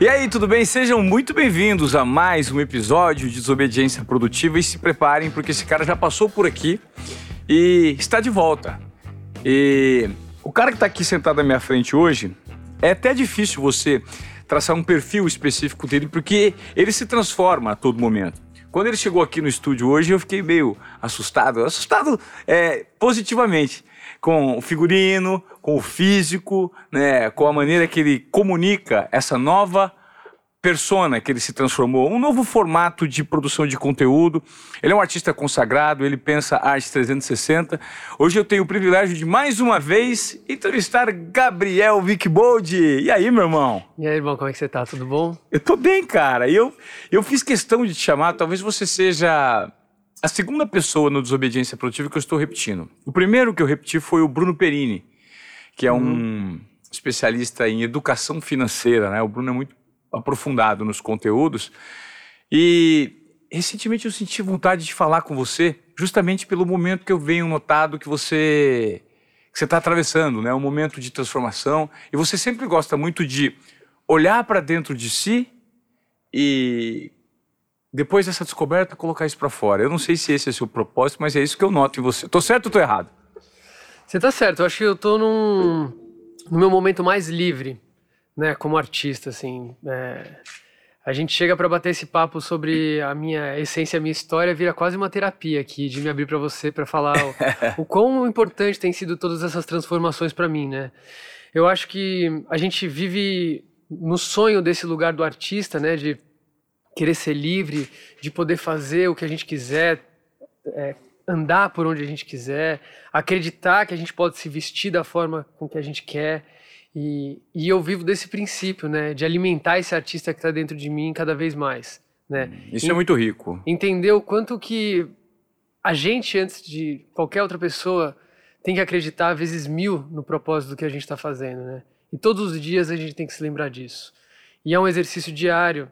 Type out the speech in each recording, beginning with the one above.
E aí, tudo bem? Sejam muito bem-vindos a mais um episódio de Desobediência Produtiva e se preparem porque esse cara já passou por aqui e está de volta. E o cara que está aqui sentado à minha frente hoje, é até difícil você traçar um perfil específico dele porque ele se transforma a todo momento. Quando ele chegou aqui no estúdio hoje, eu fiquei meio assustado, assustado é, positivamente, com o figurino, com o físico, né, com a maneira que ele comunica essa nova persona que ele se transformou, um novo formato de produção de conteúdo. Ele é um artista consagrado, ele pensa arte 360. Hoje eu tenho o privilégio de mais uma vez entrevistar Gabriel Vickbold. E aí, meu irmão? E aí, irmão, como é que você tá? Tudo bom? Eu tô bem, cara. Eu eu fiz questão de te chamar, talvez você seja a segunda pessoa no Desobediência Produtiva que eu estou repetindo. O primeiro que eu repeti foi o Bruno Perini, que é um uhum. especialista em educação financeira, né? O Bruno é muito aprofundado nos conteúdos. E recentemente eu senti vontade de falar com você, justamente pelo momento que eu venho notado que você que você está atravessando, né? Um momento de transformação. E você sempre gosta muito de olhar para dentro de si e depois dessa descoberta colocar isso para fora. Eu não sei se esse é o seu propósito, mas é isso que eu noto em você. Tô certo ou tô errado? Você está certo. Eu acho que eu tô num no meu momento mais livre né, como artista, assim. É, a gente chega para bater esse papo sobre a minha essência, a minha história, vira quase uma terapia aqui, de me abrir para você, para falar o, o quão importante tem sido todas essas transformações para mim, né? Eu acho que a gente vive no sonho desse lugar do artista, né, de querer ser livre, de poder fazer o que a gente quiser, é, andar por onde a gente quiser, acreditar que a gente pode se vestir da forma com que a gente quer. E, e eu vivo desse princípio, né, de alimentar esse artista que está dentro de mim cada vez mais, né? Hum, isso é muito rico. Entender o quanto que a gente, antes de qualquer outra pessoa, tem que acreditar vezes mil no propósito do que a gente está fazendo, né? E todos os dias a gente tem que se lembrar disso. E é um exercício diário,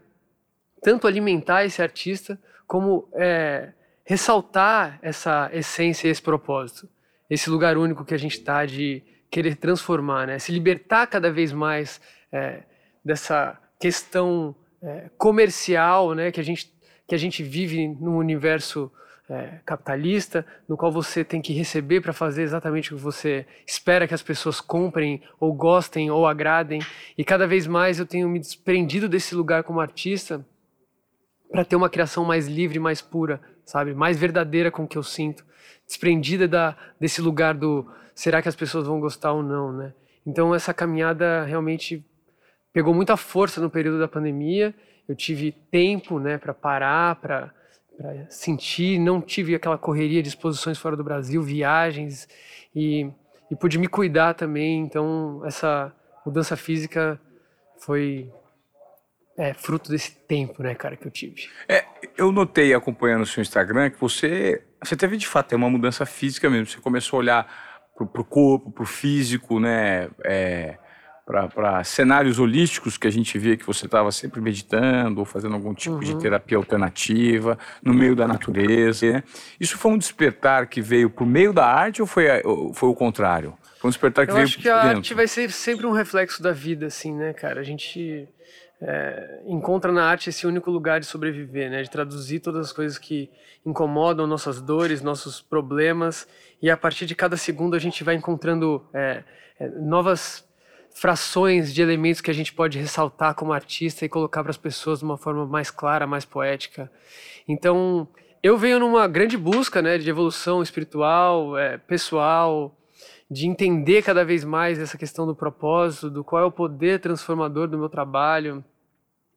tanto alimentar esse artista, como é, ressaltar essa essência e esse propósito. Esse lugar único que a gente está de querer transformar, né? se libertar cada vez mais é, dessa questão é, comercial né? que, a gente, que a gente vive num universo é, capitalista, no qual você tem que receber para fazer exatamente o que você espera que as pessoas comprem, ou gostem, ou agradem. E cada vez mais eu tenho me desprendido desse lugar como artista para ter uma criação mais livre, mais pura, sabe? Mais verdadeira com o que eu sinto. Desprendida da, desse lugar do será que as pessoas vão gostar ou não, né? Então essa caminhada realmente pegou muita força no período da pandemia. Eu tive tempo, né, para parar, para sentir, não tive aquela correria de exposições fora do Brasil, viagens e, e pude me cuidar também. Então essa mudança física foi é, fruto desse tempo, né, cara, que eu tive. É, eu notei acompanhando o seu Instagram que você, você teve de fato uma mudança física mesmo. Você começou a olhar para o corpo, para o físico, né? É, para cenários holísticos que a gente via que você estava sempre meditando ou fazendo algum tipo uhum. de terapia alternativa no meio da natureza. Né? Isso foi um despertar que veio por meio da arte ou foi, ou foi o contrário? Foi um despertar que Eu veio acho que a dentro. arte vai ser sempre um reflexo da vida, assim, né, cara? A gente é, encontra na arte esse único lugar de sobreviver, né? De traduzir todas as coisas que incomodam nossas dores, nossos problemas, e a partir de cada segundo a gente vai encontrando é, é, novas frações de elementos que a gente pode ressaltar como artista e colocar para as pessoas de uma forma mais clara, mais poética. Então, eu venho numa grande busca, né, de evolução espiritual, é, pessoal, de entender cada vez mais essa questão do propósito, do qual é o poder transformador do meu trabalho.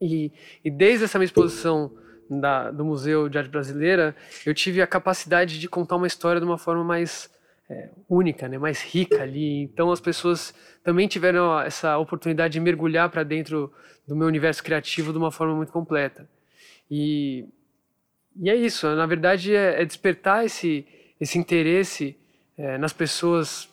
E, e desde essa minha exposição da, do Museu de Arte Brasileira, eu tive a capacidade de contar uma história de uma forma mais é, única, né, mais rica ali. Então as pessoas também tiveram essa oportunidade de mergulhar para dentro do meu universo criativo de uma forma muito completa. E, e é isso, na verdade é, é despertar esse, esse interesse é, nas pessoas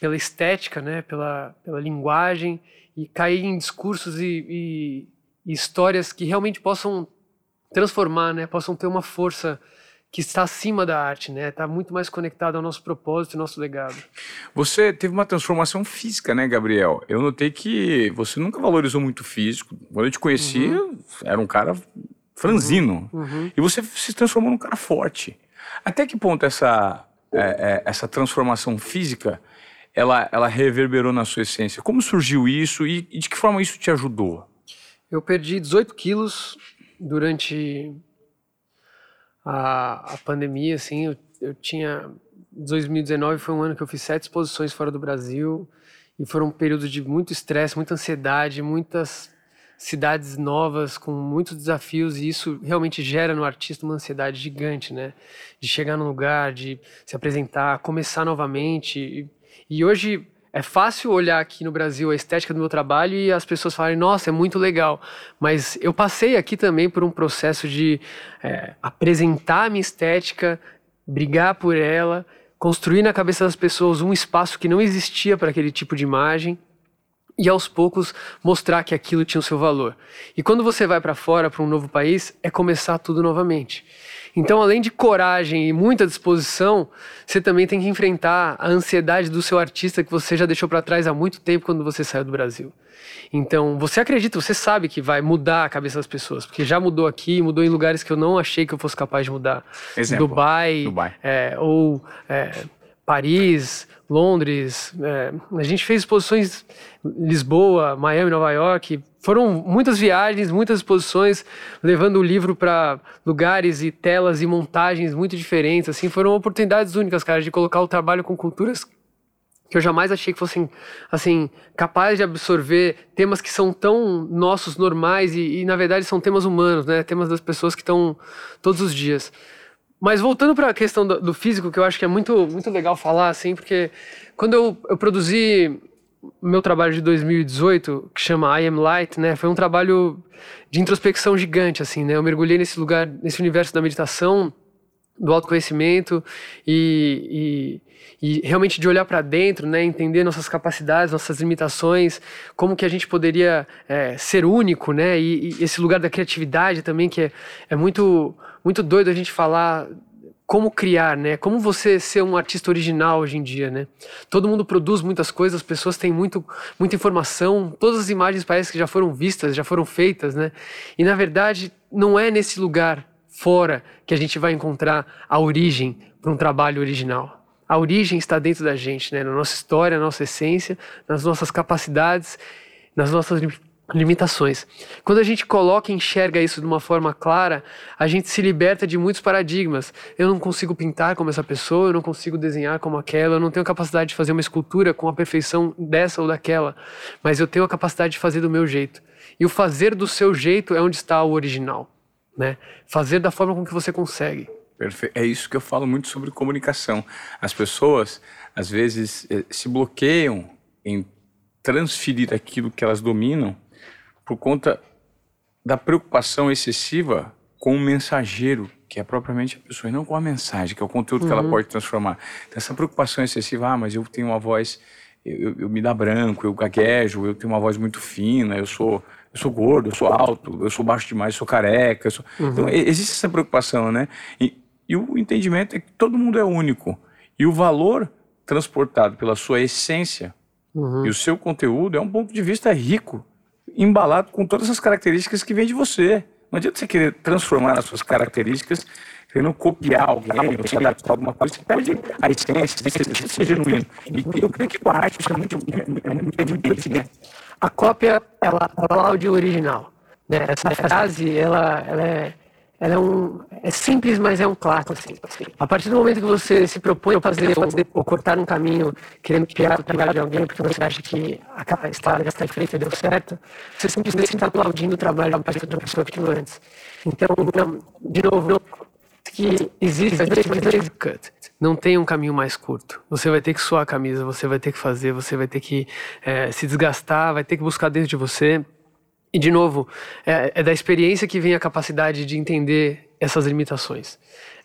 pela estética, né, pela, pela linguagem e cair em discursos e, e, e histórias que realmente possam transformar, né, possam ter uma força que está acima da arte, né? Está muito mais conectado ao nosso propósito e nosso legado. Você teve uma transformação física, né, Gabriel? Eu notei que você nunca valorizou muito o físico. Quando eu te conheci, uhum. era um cara franzino. Uhum. uhum. E você se transformou num cara forte. Até que ponto essa, é, é, essa transformação física ela, ela reverberou na sua essência? Como surgiu isso e, e de que forma isso te ajudou? Eu perdi 18 quilos durante a, a pandemia, assim. Eu, eu tinha 2019 foi um ano que eu fiz sete exposições fora do Brasil e foram períodos de muito estresse, muita ansiedade, muitas cidades novas com muitos desafios e isso realmente gera no artista uma ansiedade gigante, né? De chegar num lugar, de se apresentar, começar novamente. E, e hoje é fácil olhar aqui no Brasil a estética do meu trabalho e as pessoas falarem, nossa, é muito legal. Mas eu passei aqui também por um processo de é, apresentar a minha estética, brigar por ela, construir na cabeça das pessoas um espaço que não existia para aquele tipo de imagem e aos poucos mostrar que aquilo tinha o seu valor. E quando você vai para fora, para um novo país, é começar tudo novamente. Então, além de coragem e muita disposição, você também tem que enfrentar a ansiedade do seu artista que você já deixou para trás há muito tempo quando você saiu do Brasil. Então, você acredita, você sabe que vai mudar a cabeça das pessoas, porque já mudou aqui, mudou em lugares que eu não achei que eu fosse capaz de mudar. Exemplo, Dubai, Dubai. É, ou é, Paris, Londres. É, a gente fez exposições Lisboa, Miami, Nova York. Foram muitas viagens, muitas exposições, levando o livro para lugares e telas e montagens muito diferentes. Assim, foram oportunidades únicas, cara, de colocar o trabalho com culturas que eu jamais achei que fossem assim capazes de absorver temas que são tão nossos normais e, e na verdade são temas humanos, né? Temas das pessoas que estão todos os dias. Mas voltando para a questão do, do, físico, que eu acho que é muito, muito legal falar, assim, porque quando eu, eu produzi meu trabalho de 2018, que chama I Am Light, né, foi um trabalho de introspecção gigante, assim, né? Eu mergulhei nesse lugar, nesse universo da meditação, do autoconhecimento e, e, e realmente de olhar para dentro, né, entender nossas capacidades, nossas limitações, como que a gente poderia é, ser único, né, e, e, esse lugar da criatividade também que é, é muito muito doido a gente falar como criar, né? Como você ser um artista original hoje em dia, né? Todo mundo produz muitas coisas, as pessoas têm muito, muita informação, todas as imagens parecem que já foram vistas, já foram feitas, né? E na verdade não é nesse lugar fora que a gente vai encontrar a origem para um trabalho original. A origem está dentro da gente, né? na nossa história, na nossa essência, nas nossas capacidades, nas nossas limitações. Quando a gente coloca e enxerga isso de uma forma clara, a gente se liberta de muitos paradigmas. Eu não consigo pintar como essa pessoa, eu não consigo desenhar como aquela, eu não tenho capacidade de fazer uma escultura com a perfeição dessa ou daquela, mas eu tenho a capacidade de fazer do meu jeito. E o fazer do seu jeito é onde está o original né? Fazer da forma com que você consegue. Perfeito. É isso que eu falo muito sobre comunicação. As pessoas, às vezes, eh, se bloqueiam em transferir aquilo que elas dominam por conta da preocupação excessiva com o mensageiro, que é propriamente a pessoa, e não com a mensagem, que é o conteúdo uhum. que ela uhum. pode transformar. Então, essa preocupação excessiva, ah, mas eu tenho uma voz, eu, eu, eu me dá branco, eu gaguejo, eu tenho uma voz muito fina, eu sou eu sou gordo, eu sou alto, eu sou baixo demais, eu sou careca. Eu sou... Uhum. Então, existe essa preocupação, né? E, e o entendimento é que todo mundo é único. E o valor transportado pela sua essência uhum. e o seu conteúdo é um ponto de vista rico, embalado com todas as características que vêm de você. Não adianta você querer transformar as suas características, querendo copiar alguém, ou se adaptar a alguma coisa, você perde a essência, você ser genuíno. E eu creio que a arte isso é muito, é muito evidente, né? a cópia ela aplaude o original. Né? Essa frase ela, ela, é, ela é, um, é simples, mas é um clássico. Assim. A partir do momento que você se propõe a fazer, fazer ou cortar um caminho querendo criar o trabalho de alguém porque você acha que a história já está feita e deu certo, você simplesmente está aplaudindo o trabalho da pessoa que antes. Então, de novo, que existe. Não tem um caminho mais curto. Você vai ter que suar a camisa, você vai ter que fazer, você vai ter que é, se desgastar, vai ter que buscar dentro de você. E, de novo, é, é, da experiência que vem a capacidade de entender essas limitações.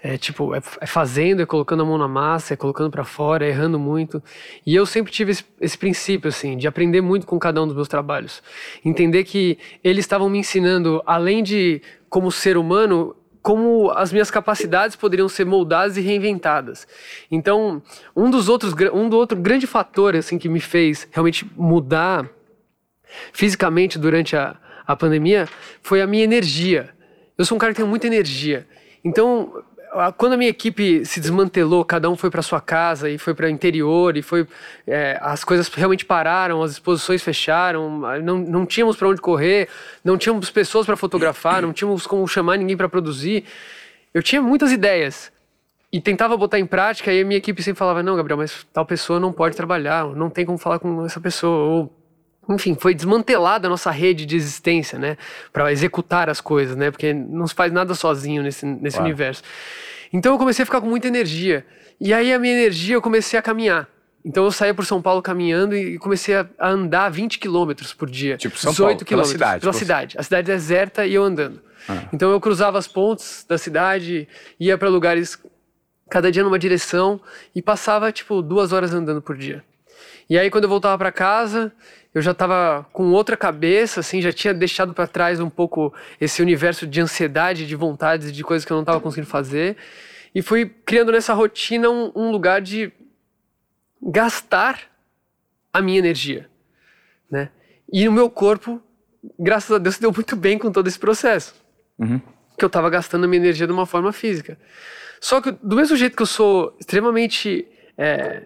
É tipo, é, é fazendo, é colocando a mão na massa, é colocando para fora, é errando muito. E eu sempre tive esse, esse, princípio, assim, de aprender muito com cada um dos meus trabalhos. Entender que eles estavam me ensinando, além de como ser humano, como as minhas capacidades poderiam ser moldadas e reinventadas. Então, um dos outros, um do outro grande fator assim que me fez realmente mudar fisicamente durante a, a pandemia foi a minha energia. Eu sou um cara que tem muita energia. Então, quando a minha equipe se desmantelou, cada um foi para sua casa e foi para o interior e foi é, as coisas realmente pararam, as exposições fecharam, não, não tínhamos para onde correr, não tínhamos pessoas para fotografar, não tínhamos como chamar ninguém para produzir. Eu tinha muitas ideias e tentava botar em prática e a minha equipe sempre falava não, Gabriel, mas tal pessoa não pode trabalhar, não tem como falar com essa pessoa ou enfim, foi desmantelada a nossa rede de existência, né? Para executar as coisas, né? Porque não se faz nada sozinho nesse, nesse claro. universo. Então eu comecei a ficar com muita energia. E aí a minha energia eu comecei a caminhar. Então eu saía por São Paulo caminhando e comecei a andar 20 quilômetros por dia. Tipo São 18 Paulo, pela cidade. Pela cidade. A cidade deserta e eu andando. Ah. Então eu cruzava as pontes da cidade, ia para lugares cada dia numa direção e passava tipo duas horas andando por dia. E aí quando eu voltava para casa, eu já estava com outra cabeça, assim, já tinha deixado para trás um pouco esse universo de ansiedade, de vontades, de coisas que eu não estava conseguindo fazer. E fui criando nessa rotina um, um, lugar de gastar a minha energia, né? E o meu corpo, graças a Deus, se deu muito bem com todo esse processo. Uhum. Que eu estava gastando a minha energia de uma forma física. Só que, do mesmo jeito que eu sou extremamente é,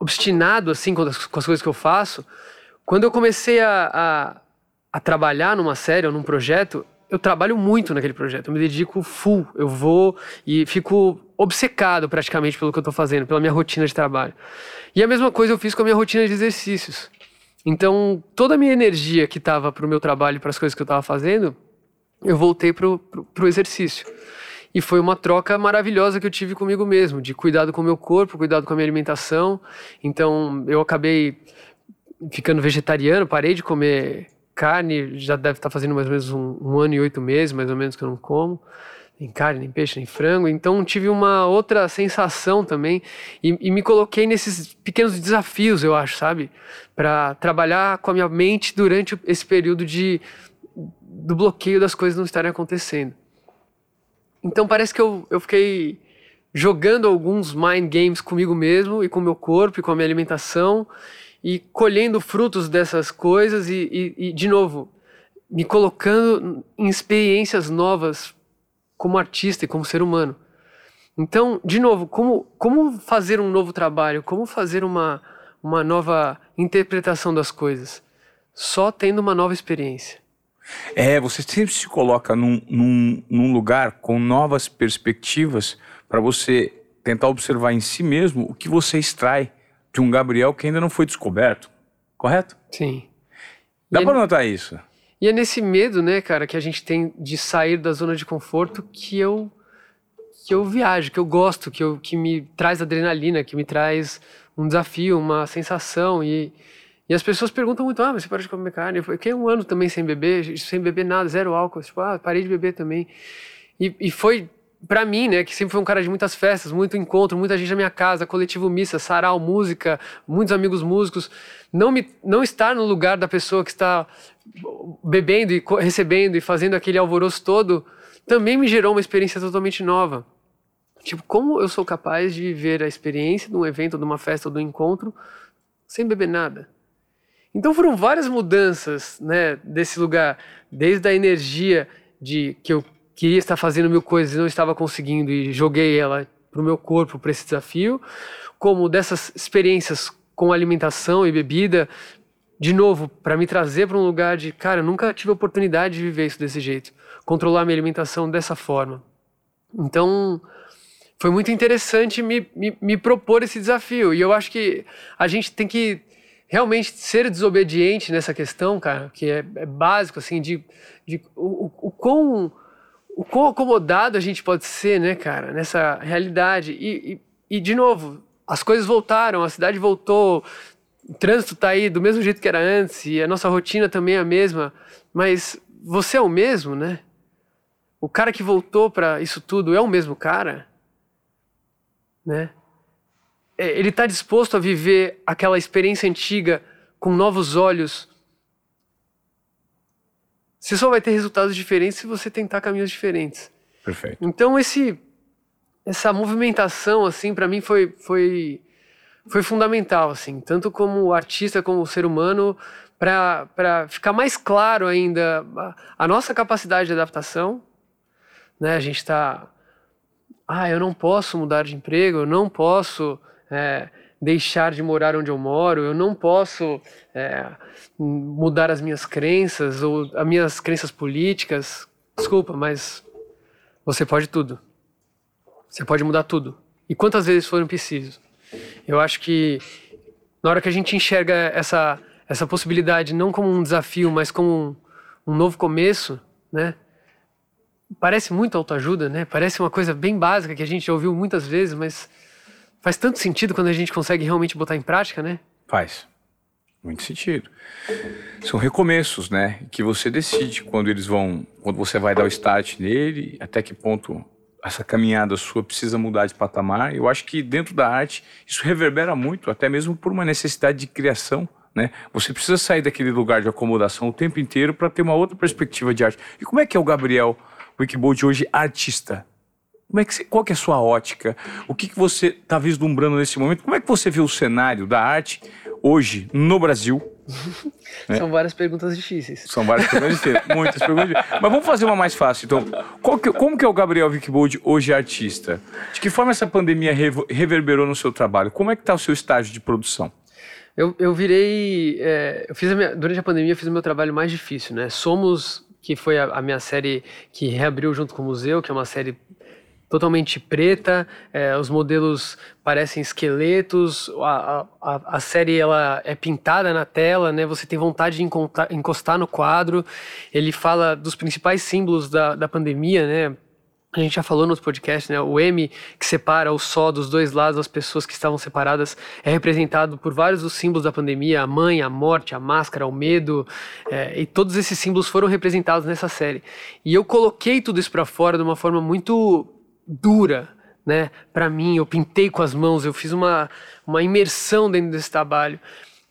obstinado, assim, com as, com as coisas que eu faço, quando eu comecei a, a, a trabalhar numa série ou num projeto, eu trabalho muito naquele projeto, eu me dedico full, eu vou e fico obcecado praticamente pelo que eu estou fazendo, pela minha rotina de trabalho. E a mesma coisa eu fiz com a minha rotina de exercícios. Então, toda a minha energia que estava para o meu trabalho para as coisas que eu estava fazendo, eu voltei para o exercício. E foi uma troca maravilhosa que eu tive comigo mesmo, de cuidado com o meu corpo, cuidado com a minha alimentação. Então, eu acabei ficando vegetariano, parei de comer carne, já deve estar fazendo mais ou menos um, um, ano e oito meses, mais ou menos, que eu não como. Nem carne, nem peixe, nem frango. Então tive uma outra sensação também e, e me coloquei nesses pequenos desafios, eu acho, sabe? Para trabalhar com a minha mente durante esse período de, do bloqueio das coisas não estarem acontecendo. Então parece que eu, eu fiquei jogando alguns mind games comigo mesmo e com meu corpo e com a minha alimentação e colhendo frutos dessas coisas e, e, e, de novo, me colocando em experiências novas como artista e como ser humano. Então, de novo, como, como fazer um novo trabalho? Como fazer uma, uma nova interpretação das coisas? Só tendo uma nova experiência. É, você sempre se coloca num, num, num lugar com novas perspectivas para você tentar observar em si mesmo o que você extrai de um Gabriel que ainda não foi descoberto, correto? Sim. Dá para é, notar isso. E é nesse medo, né, cara, que a gente tem de sair da zona de conforto que eu que eu viajo, que eu gosto, que eu que me traz adrenalina, que me traz um desafio, uma sensação e e as pessoas perguntam muito, ah, mas você parou de comer carne? Eu fiquei um ano também sem beber, sem beber nada, zero álcool. Tipo, ah, parei de beber também. E, e foi para mim, né, que sempre foi um cara de muitas festas, muito encontro, muita gente na minha casa, coletivo missa, sarau, música, muitos amigos músicos, não me não estar no lugar da pessoa que está bebendo e recebendo e fazendo aquele alvoroço todo, também me gerou uma experiência totalmente nova. Tipo, como eu sou capaz de viver a experiência de um evento, de uma festa ou de um encontro sem beber nada? Então foram várias mudanças, né, desse lugar, desde a energia de que eu queria estar fazendo mil coisas e não estava conseguindo e joguei ela para o meu corpo para esse desafio, como dessas experiências com alimentação e bebida, de novo, para me trazer para um lugar de, cara, eu nunca tive a oportunidade de viver isso desse jeito, controlar minha alimentação dessa forma. Então, foi muito interessante me, me, me propor esse desafio. E eu acho que a gente tem que realmente ser desobediente nessa questão, cara, que é, é básico, assim, de, de o, o, o quão o quão acomodado a gente pode ser, né, cara, nessa realidade. E, e, e, de novo, as coisas voltaram, a cidade voltou, o trânsito tá aí do mesmo jeito que era antes, e a nossa rotina também é a mesma, mas você é o mesmo, né? O cara que voltou para isso tudo é o mesmo cara, né? É, ele está disposto a viver aquela experiência antiga com novos olhos, você só vai ter resultados diferentes se você tentar caminhos diferentes. Perfeito. Então esse essa movimentação assim para mim foi foi foi fundamental assim, tanto como artista como ser humano para ficar mais claro ainda a, a, nossa capacidade de adaptação, né? A gente está ah, eu não posso mudar de emprego, eu não posso é, deixar de morar onde eu moro, eu não posso é, mudar as minhas crenças ou as minhas crenças políticas. Desculpa, mas você pode tudo. Você pode mudar tudo. E quantas vezes foram preciso? Eu acho que na hora que a gente enxerga essa, essa possibilidade não como um desafio, mas como um, um novo começo, né? Parece muito autoajuda, né? Parece uma coisa bem básica que a gente já ouviu muitas vezes, mas Faz tanto sentido quando a gente consegue realmente botar em prática, né? Faz. Muito sentido. São recomeços, né? Que você decide quando eles vão, quando você vai dar o start nele, até que ponto essa caminhada sua precisa mudar de patamar. Eu acho que dentro da arte isso reverbera muito, até mesmo por uma necessidade de criação. Né? Você precisa sair daquele lugar de acomodação o tempo inteiro para ter uma outra perspectiva de arte. E como é que é o Gabriel Wikibold hoje artista? Como é que você, qual que é a sua ótica? O que, que você está vislumbrando nesse momento? Como é que você vê o cenário da arte hoje no Brasil? São várias perguntas difíceis. São várias perguntas difíceis. Muitas perguntas difíceis. Mas vamos fazer uma mais fácil. Então, que, como que é o Gabriel Wickbold hoje artista? De que forma essa pandemia reverberou no seu trabalho? Como é que está o seu estágio de produção? Eu, eu virei... É, eu fiz minha, durante a pandemia, eu fiz o meu trabalho mais difícil, né? Somos, que foi a, a minha série que reabriu junto com o museu, que é uma série totalmente preta, é, os modelos parecem esqueletos, a, a, a, série ela é pintada na tela, né? Você tem vontade de encostar no quadro. Ele fala dos principais símbolos da, da pandemia, né? A gente já falou no podcast, né? O M que separa o só dos dois lados, as pessoas que estavam separadas, é representado por vários dos símbolos da pandemia: a mãe, a morte, a máscara, o medo, é, e todos esses símbolos foram representados nessa série. E eu coloquei tudo isso para fora de uma forma muito dura, né? Para mim, eu pintei com as mãos, eu fiz uma, uma imersão dentro desse trabalho.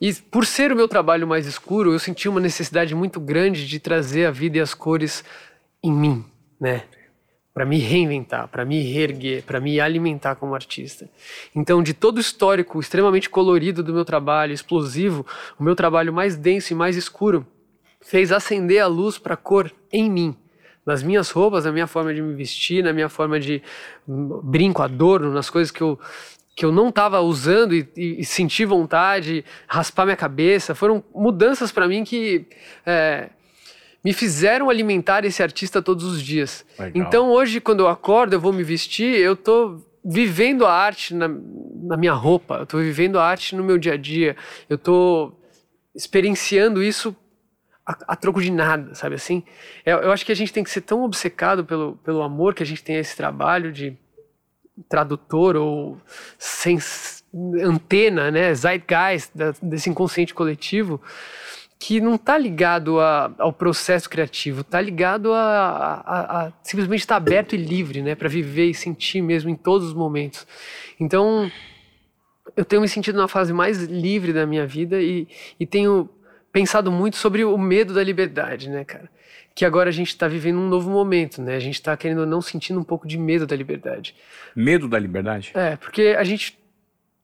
E por ser o meu trabalho mais escuro, eu senti uma necessidade muito grande de trazer a vida e as cores em mim, né? Para me reinventar, para me reerguer, para me alimentar como artista. Então, de todo o histórico extremamente colorido do meu trabalho, explosivo, o meu trabalho mais denso e mais escuro fez acender a luz para a cor em mim nas minhas roupas, na minha forma de me vestir, na minha forma de brinco, adorno, nas coisas que eu, que eu não estava usando e, e, senti vontade, raspar minha cabeça. Foram mudanças para mim que é, me fizeram alimentar esse artista todos os dias. Legal. Então hoje, quando eu acordo, eu vou me vestir, eu tô vivendo a arte na, na minha roupa, eu tô vivendo a arte no meu dia a dia, eu tô experienciando isso a, troco de nada, sabe assim? Eu, eu, acho que a gente tem que ser tão obcecado pelo, pelo amor que a gente tem a esse trabalho de tradutor ou antena, né, zeitgeist da, desse inconsciente coletivo, que não está ligado a, ao processo criativo, está ligado a, a, a, simplesmente estar aberto e livre, né, para viver e sentir mesmo em todos os momentos. Então, eu tenho me sentido na fase mais livre da minha vida e, e tenho pensado muito sobre o medo da liberdade, né, cara? Que agora a gente está vivendo um novo momento, né? A gente está querendo ou não sentindo um pouco de medo da liberdade. Medo da liberdade? É, porque a gente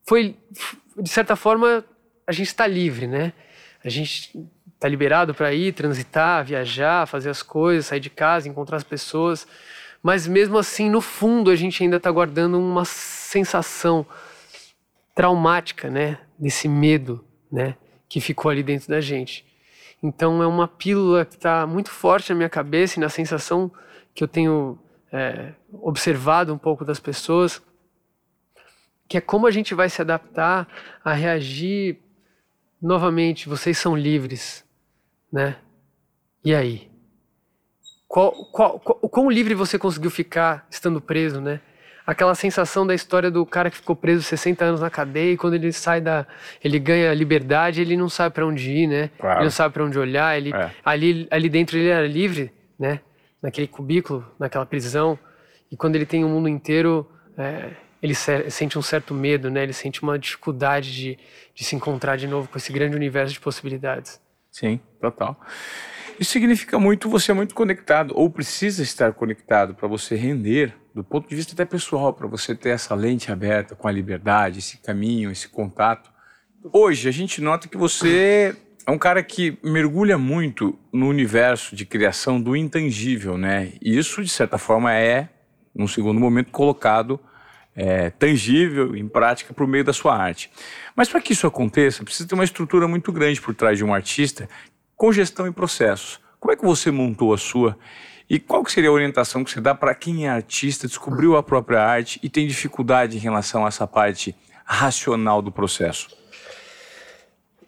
foi, de certa forma, a gente está livre, né? A gente está liberado para ir, transitar, viajar, fazer as coisas, sair de casa, encontrar as pessoas. Mas mesmo assim, no fundo, a gente ainda está guardando uma sensação traumática, né? Desse medo, né? Que ficou ali dentro da gente. Então é uma pílula que está muito forte na minha cabeça e na sensação que eu tenho é, observado um pouco das pessoas, que é como a gente vai se adaptar a reagir novamente. Vocês são livres, né? E aí? Qual, qual, qual, o quão livre você conseguiu ficar estando preso, né? Aquela sensação da história do cara que ficou preso 60 anos na cadeia e quando ele sai da. ele ganha liberdade, ele não sabe para onde ir, né? Claro. Ele não sabe para onde olhar. Ele, é. ali, ali dentro ele era livre, né? Naquele cubículo, naquela prisão. E quando ele tem o mundo inteiro, é, ele sente um certo medo, né? Ele sente uma dificuldade de, de se encontrar de novo com esse grande universo de possibilidades. Sim, total. Isso significa muito você é muito conectado, ou precisa estar conectado para você render, do ponto de vista até pessoal, para você ter essa lente aberta com a liberdade, esse caminho, esse contato. Hoje a gente nota que você é um cara que mergulha muito no universo de criação do intangível, né? E isso, de certa forma, é, num segundo momento, colocado é, tangível, em prática, por meio da sua arte. Mas para que isso aconteça, precisa ter uma estrutura muito grande por trás de um artista com gestão e processos. Como é que você montou a sua? E qual que seria a orientação que você dá para quem é artista, descobriu a própria arte e tem dificuldade em relação a essa parte racional do processo?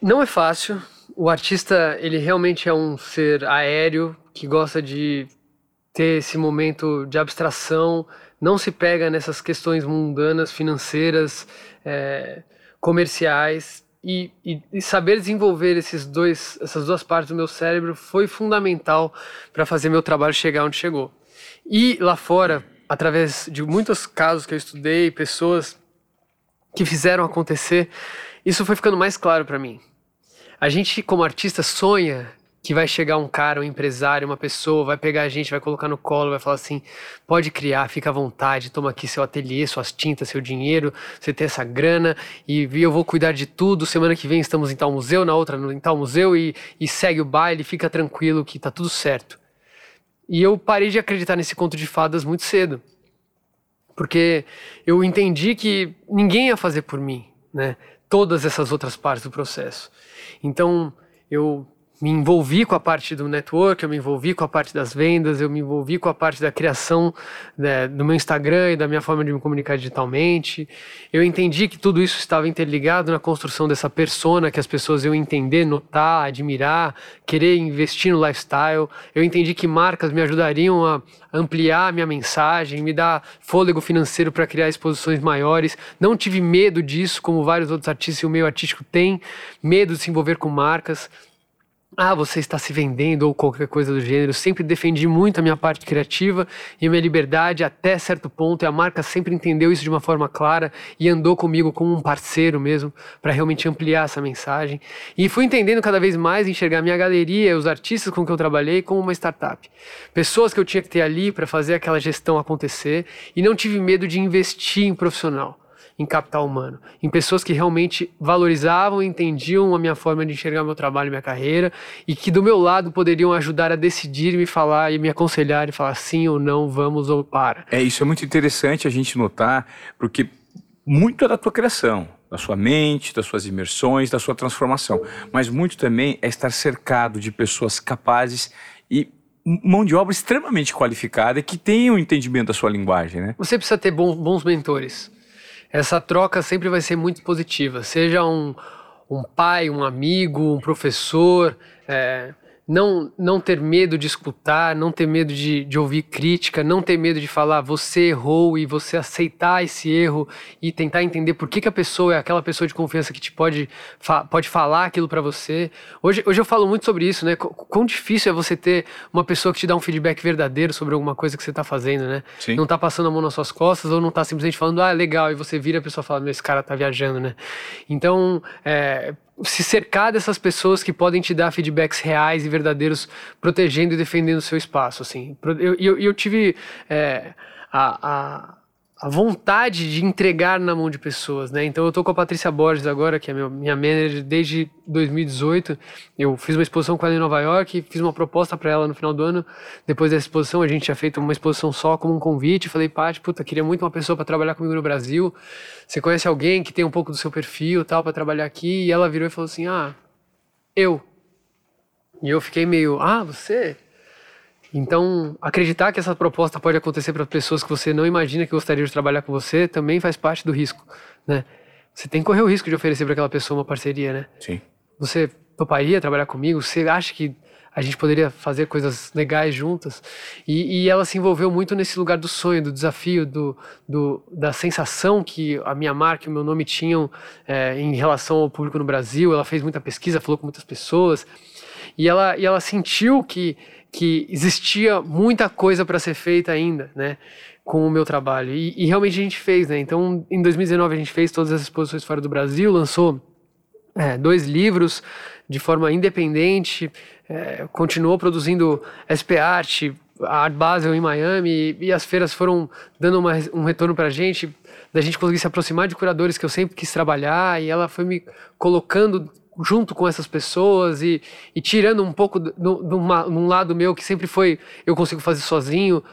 Não é fácil. O artista, ele realmente é um ser aéreo que gosta de ter esse momento de abstração, não se pega nessas questões mundanas, financeiras, é, comerciais. E, e, e, saber desenvolver esses dois, essas duas partes do meu cérebro foi fundamental para fazer meu trabalho chegar onde chegou. E lá fora, através de muitos casos que eu estudei, pessoas que fizeram acontecer, isso foi ficando mais claro para mim. A gente, como artista, sonha que vai chegar um cara, um empresário, uma pessoa, vai pegar a gente, vai colocar no colo, vai falar assim: pode criar, fica à vontade, toma aqui seu ateliê, suas tintas, seu dinheiro, você tem essa grana e eu vou cuidar de tudo. Semana que vem estamos em tal museu, na outra em tal museu e, e segue o baile, fica tranquilo que tá tudo certo. E eu parei de acreditar nesse conto de fadas muito cedo. Porque eu entendi que ninguém ia fazer por mim, né? Todas essas outras partes do processo. Então, eu me envolvi com a parte do network, eu me envolvi com a parte das vendas, eu me envolvi com a parte da criação né, do meu Instagram e da minha forma de me comunicar digitalmente. Eu entendi que tudo isso estava interligado na construção dessa persona que as pessoas iam entender, notar, admirar, querer investir no lifestyle. Eu entendi que marcas me ajudariam a ampliar a minha mensagem, me dar fôlego financeiro para criar exposições maiores. Não tive medo disso, como vários outros artistas e o meio artístico tem, medo de se envolver com marcas ah, você está se vendendo ou qualquer coisa do gênero. Sempre defendi muito a minha parte criativa e a minha liberdade até certo ponto. E a marca sempre entendeu isso de uma forma clara e andou comigo como um parceiro mesmo para realmente ampliar essa mensagem. E fui entendendo cada vez mais enxergar a minha galeria, os artistas com que eu trabalhei como uma startup. Pessoas que eu tinha que ter ali para fazer aquela gestão acontecer e não tive medo de investir em profissional em capital humano, em pessoas que realmente valorizavam e entendiam a minha forma de enxergar meu trabalho e minha carreira e que do meu lado poderiam ajudar a decidir me falar e me aconselhar e falar sim ou não, vamos ou para. É, isso é muito interessante a gente notar, porque muito é da tua criação, da sua mente, das suas imersões, da sua transformação, mas muito também é estar cercado de pessoas capazes e mão de obra extremamente qualificada que tenham um entendimento da sua linguagem, né? Você precisa ter bons mentores essa troca sempre vai ser muito positiva. Seja um, um pai, um amigo, um professor, é, não, não ter medo de escutar, não ter medo de, de ouvir crítica, não ter medo de falar você errou e você aceitar esse erro e tentar entender por que, que a pessoa é aquela pessoa de confiança que te pode, fa pode falar aquilo para você. Hoje, hoje eu falo muito sobre isso, né? Quão difícil é você ter uma pessoa que te dá um feedback verdadeiro sobre alguma coisa que você tá fazendo, né? Sim. Não tá passando a mão nas suas costas ou não tá simplesmente falando, ah, legal, e você vira a pessoa e fala, esse cara tá viajando, né? Então, é, se cercar dessas pessoas que podem te dar feedbacks reais e verdadeiros, protegendo e defendendo o seu espaço, assim. Eu, eu, eu tive é, a, a, a, vontade de entregar na mão de pessoas, né? Então eu tô com a Patrícia Borges agora, que é minha manager desde 2018. Eu fiz uma exposição com ela em Nova York, fiz uma proposta para ela no final do ano. Depois dessa exposição, a gente tinha feito uma exposição só como um convite. Falei, Paty, puta, queria muito uma pessoa para trabalhar comigo no Brasil. Você conhece alguém que tem um pouco do seu perfil tal para trabalhar aqui? E ela virou e falou assim: Ah, eu. E eu fiquei meio, ah, você? Então, acreditar que essa proposta pode acontecer para pessoas que você não imagina que gostaria de trabalhar com você também faz parte do risco, né? Você tem que correr o risco de oferecer para aquela pessoa uma parceria, né? Sim. Você toparia trabalhar comigo? Você acha que a gente poderia fazer coisas legais juntas. E, e, ela se envolveu muito nesse lugar do sonho, do desafio, do, do da sensação que a minha marca e o meu nome tinham é, em relação ao público no Brasil. Ela fez muita pesquisa, falou com muitas pessoas. E ela, e ela sentiu que, que existia muita coisa para ser feita ainda, né? Com o meu trabalho. E, e realmente a gente fez, né? Então, em 2019 a gente fez todas as exposições fora do Brasil, lançou é, dois livros de forma independente, é, continuou produzindo SP Art, a Art Basel em Miami, e, e as feiras foram dando uma, um retorno para a gente, da gente conseguir se aproximar de curadores que eu sempre quis trabalhar, e ela foi me colocando junto com essas pessoas e, e tirando um pouco de um lado meu que sempre foi eu consigo fazer sozinho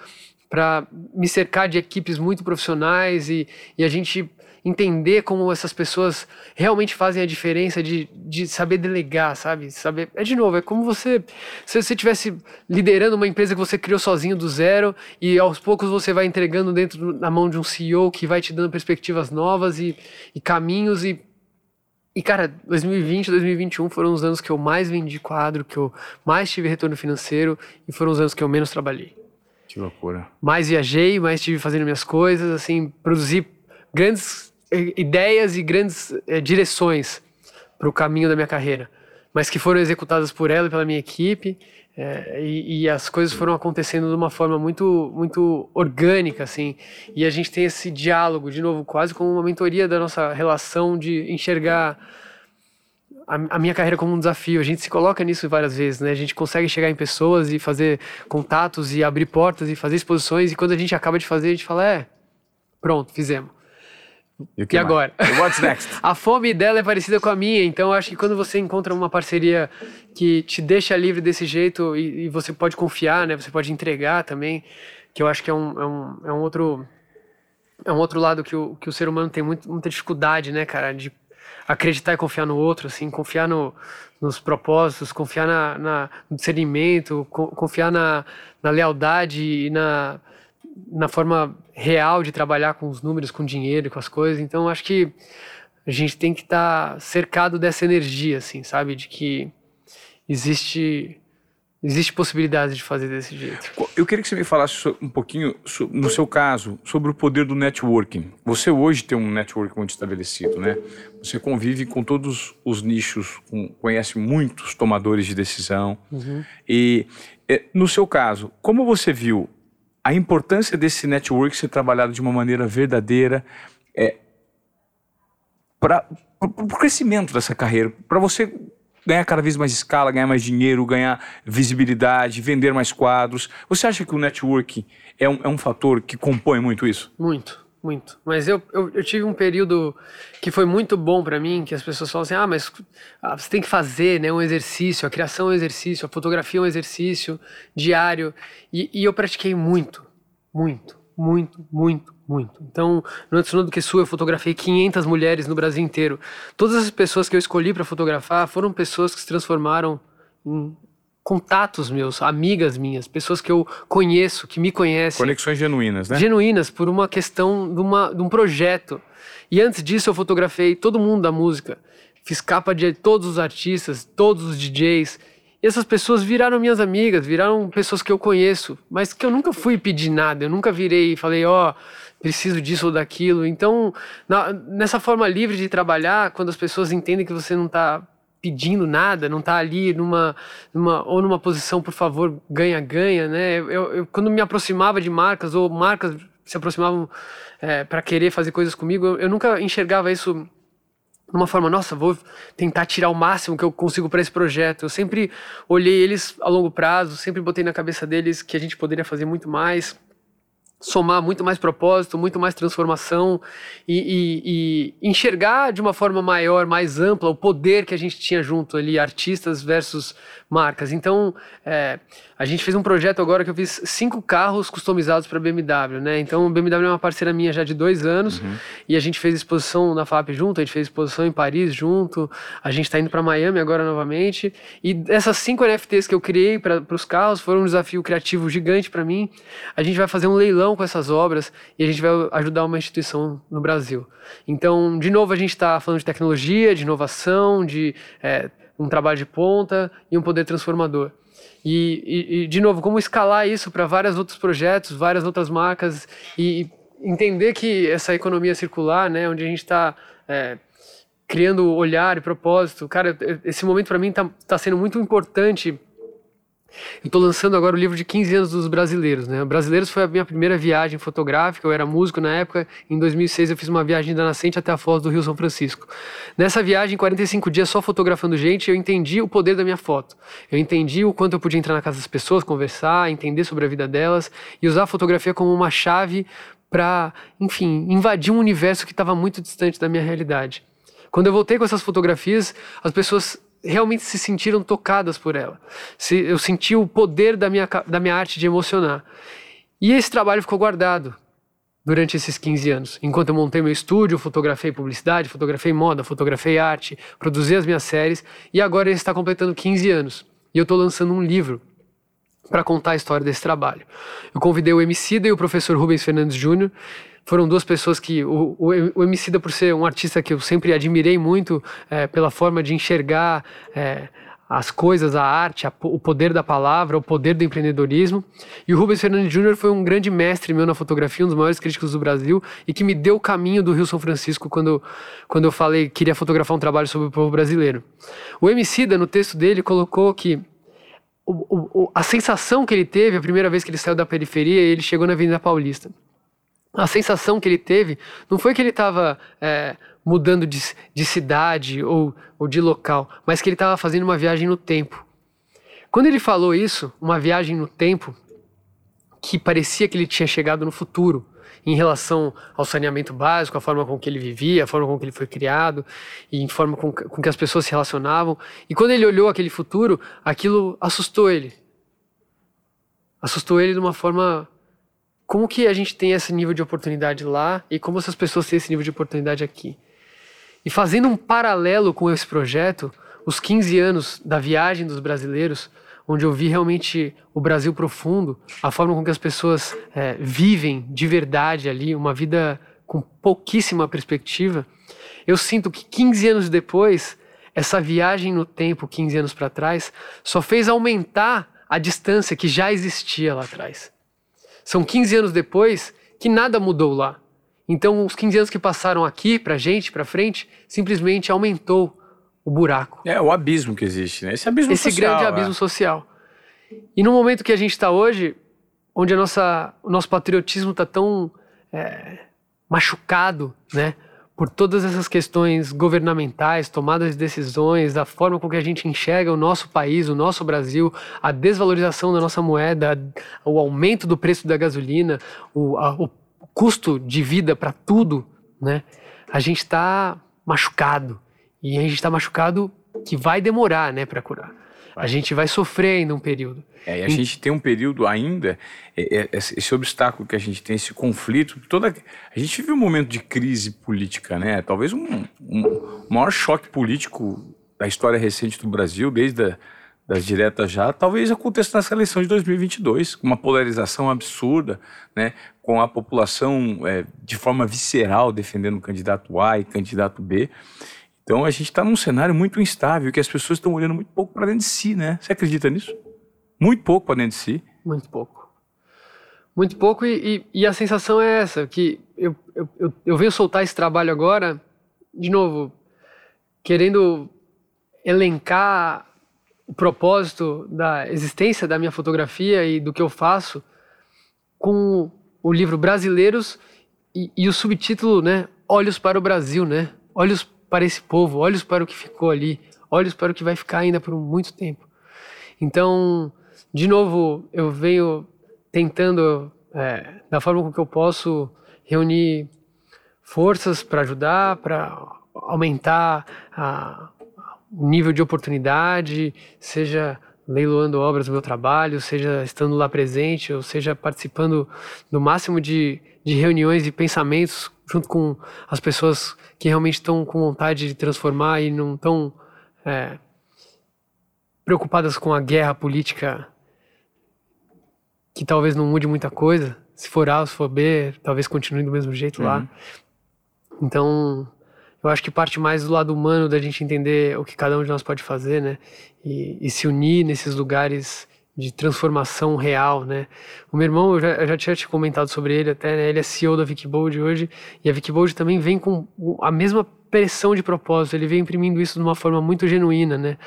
para me cercar de equipes muito profissionais e, e a gente entender como essas pessoas realmente fazem a diferença de, de saber delegar, sabe? Saber, é de novo, é como você se você estivesse liderando uma empresa que você criou sozinho do zero e aos poucos você vai entregando dentro na mão de um CEO que vai te dando perspectivas novas e, e caminhos e e, cara, 2020 e 2021 foram os anos que eu mais vendi quadro, que eu mais tive retorno financeiro e foram os anos que eu menos trabalhei. Que loucura. Mais viajei, mais estive fazendo minhas coisas, assim, produzi grandes eh, ideias e grandes é, direções para o caminho da minha carreira, mas que foram executadas por ela e pela minha equipe. É, e, e, as coisas foram acontecendo de uma forma muito, muito orgânica, assim. E a gente tem esse diálogo, de novo, quase como uma mentoria da nossa relação de enxergar a, a, minha carreira como um desafio. A gente se coloca nisso várias vezes, né? A gente consegue chegar em pessoas e fazer contatos e abrir portas e fazer exposições. E quando a gente acaba de fazer, a gente fala: é, pronto, fizemos. E, e agora? What's next? a fome dela é parecida com a minha, então acho que quando você encontra uma parceria que te deixa livre desse jeito e, e você pode confiar, né? Você pode entregar também, que eu acho que é um, é um, é um outro é um outro lado que o, que o ser humano tem muito, muita dificuldade, né, cara, de acreditar e confiar no outro, assim, confiar no, nos propósitos, confiar na, na no discernimento, confiar na, na lealdade e na na forma real de trabalhar com os números, com dinheiro, com as coisas. Então, acho que a gente tem que estar tá cercado dessa energia, assim, sabe? De que existe existe possibilidade de fazer desse jeito. Eu queria que você me falasse um pouquinho, no seu caso, sobre o poder do networking. Você hoje tem um network muito estabelecido, né? Você convive com todos os nichos, conhece muitos tomadores de decisão. Uhum. E, é, no seu caso, como você viu a importância desse network ser trabalhado de uma maneira verdadeira é, para o crescimento dessa carreira, para você ganhar cada vez mais escala, ganhar mais dinheiro, ganhar visibilidade, vender mais quadros. Você acha que o network é um, é um fator que compõe muito isso? Muito muito. Mas eu, eu, eu, tive um período que foi muito bom para mim, que as pessoas falam assim, ah, mas ah, você tem que fazer né, um exercício, a criação é um exercício, a fotografia é um exercício diário. E, e eu pratiquei muito, muito, muito, muito, muito. Então, no Antes do que Sul, eu fotografei 500 mulheres no Brasil inteiro. Todas as pessoas que eu escolhi para fotografar foram pessoas que se transformaram em contatos meus, amigas minhas, pessoas que eu conheço, que me conhecem. Conexões genuínas, né? Genuínas, por uma questão de, uma, de um projeto. E antes disso eu fotografei todo mundo da música. Fiz capa de todos os artistas, todos os DJs. E essas pessoas viraram minhas amigas, viraram pessoas que eu conheço, mas que eu nunca fui pedir nada. Eu nunca virei e falei, ó, oh, preciso disso ou daquilo. Então, na, nessa forma livre de trabalhar, quando as pessoas entendem que você não está pedindo nada, não está ali numa, numa ou numa posição, por favor, ganha-ganha, né? Eu, eu, quando me aproximava de marcas ou marcas se aproximavam é, para querer fazer coisas comigo, eu, eu, nunca enxergava isso de uma forma, nossa, vou tentar tirar o máximo que eu consigo para esse projeto. Eu sempre olhei eles a longo prazo, sempre botei na cabeça deles que a gente poderia fazer muito mais somar muito mais propósito, muito mais transformação e, e, e, enxergar de uma forma maior, mais ampla, o poder que a gente tinha junto ali, artistas versus marcas. Então, é, a gente fez um projeto agora que eu fiz cinco carros customizados para BMW, né? Então, a BMW é uma parceira minha já de dois anos uhum. e a gente fez exposição na FAP junto, a gente fez exposição em Paris junto, a gente está indo para Miami agora novamente. E essas cinco NFTs que eu criei para os carros foram um desafio criativo gigante para mim. A gente vai fazer um leilão com essas obras e a gente vai ajudar uma instituição no Brasil. Então, de novo, a gente está falando de tecnologia, de inovação, de é, um trabalho de ponta e um poder transformador. E, e, e de novo, como escalar isso para vários outros projetos, várias outras marcas e, entender que essa economia circular, né, onde a gente está é, criando olhar e propósito, cara, esse momento para mim está tá sendo muito importante Eu estou lançando agora o livro de 15 anos dos brasileiros, né? Brasileiros foi a minha primeira viagem fotográfica, eu era músico na época. Em 2006 eu fiz uma viagem da nascente até a Foz do Rio São Francisco. Nessa viagem, 45 dias só fotografando gente, eu entendi o poder da minha foto. Eu entendi o quanto eu podia entrar na casa das pessoas, conversar, entender sobre a vida delas e usar a fotografia como uma chave para, enfim, invadir um universo que estava muito distante da minha realidade. Quando eu voltei com essas fotografias, as pessoas realmente se sentiram tocadas por ela. Se, eu senti o poder da minha, da minha arte de emocionar. E esse trabalho ficou guardado durante esses 15 anos. Enquanto eu montei meu estúdio, fotografei publicidade, fotografei moda, fotografei arte, produzi as minhas séries, e agora ele está completando 15 anos. E eu estou lançando um livro para contar a história desse trabalho. Eu convidei o Emicida e o professor Rubens Fernandes Júnior, foram duas pessoas que o, o, o por ser um artista que eu sempre admirei muito é, pela forma de enxergar é, as coisas, a arte, a, o poder da palavra, o poder do empreendedorismo. E o Rubens Fernandes Júnior foi um grande mestre meu na fotografia, um dos maiores críticos do Brasil e que me deu o caminho do Rio São Francisco quando, quando eu falei que queria fotografar um trabalho sobre o povo brasileiro. O Emicida, no texto dele, colocou que o, o, a sensação que ele teve a primeira vez que ele saiu da periferia ele chegou na Avenida Paulista a sensação que ele teve não foi que ele estava é, mudando de, de cidade ou, ou de local, mas que ele estava fazendo uma viagem no tempo. Quando ele falou isso, uma viagem no tempo, que parecia que ele tinha chegado no futuro, em relação ao saneamento básico, a forma com que ele vivia, a forma com que ele foi criado, e em forma com, com que as pessoas se relacionavam. E quando ele olhou aquele futuro, aquilo assustou ele. Assustou ele de uma forma como que a gente tem esse nível de oportunidade lá e como essas pessoas têm esse nível de oportunidade aqui. E fazendo um paralelo com esse projeto, os 15 anos da viagem dos brasileiros, onde eu vi realmente o Brasil profundo, a forma com que as pessoas é, vivem de verdade ali, uma vida com pouquíssima perspectiva, eu sinto que 15 anos depois, essa viagem no tempo, 15 anos para trás, só fez aumentar a distância que já existia lá atrás. São 15 anos depois que nada mudou lá. Então, os 15 anos que passaram aqui, pra gente, pra frente, simplesmente aumentou o buraco. É o abismo que existe, né? Esse abismo Esse social. grande é. abismo social. E no momento que a gente está hoje, onde a nossa, o nosso patriotismo está tão é, machucado, né? Por todas essas questões governamentais, tomadas de decisões, da forma com que a gente enxerga o nosso país, o nosso Brasil, a desvalorização da nossa moeda, o aumento do preço da gasolina, o, a, o custo de vida para tudo, né? A gente está machucado e a gente está machucado que vai demorar, né, para curar. A gente vai sofrer ainda um período. É, e a e... gente tem um período ainda, é, é, esse obstáculo que a gente tem, esse conflito, toda a gente vive um momento de crise política, né? Talvez um, um maior choque político da história recente do Brasil, desde a, das diretas já, talvez aconteça nessa eleição de 2022, com uma polarização absurda, né? Com a população é, de forma visceral defendendo o candidato A e candidato B. Então a gente está num cenário muito instável, que as pessoas estão olhando muito pouco para dentro de si, né? Você acredita nisso? Muito pouco para dentro de si. Muito pouco. Muito pouco, e, e, e a sensação é essa, que eu, eu, eu, eu venho soltar esse trabalho agora, de novo, querendo elencar o propósito da existência da minha fotografia e do que eu faço com o livro Brasileiros e, e o subtítulo, né? Olhos para o Brasil, né? Olhos para esse povo, olhos para o que ficou ali, olhos para o que vai ficar ainda por muito tempo. Então, de novo, eu venho tentando, é, da forma com que eu posso, reunir forças para ajudar, para aumentar a, o nível de oportunidade, seja leiloando obras do meu trabalho, seja estando lá presente, ou seja participando do máximo de, de reuniões e pensamentos junto com as pessoas que realmente estão com vontade de transformar e não estão é, preocupadas com a guerra política que talvez não mude muita coisa. Se for A, se for B, talvez continue do mesmo jeito uhum. lá. Então, eu acho que parte mais do lado humano da gente entender o que cada um de nós pode fazer, né? E, e se unir nesses lugares de transformação real, né? O meu irmão, eu já, eu já tinha te comentado sobre ele até, né? Ele é CEO da Vicbold hoje, e a Vicbold também vem com a mesma pressão de propósito, ele vem imprimindo isso de uma forma muito genuína, né?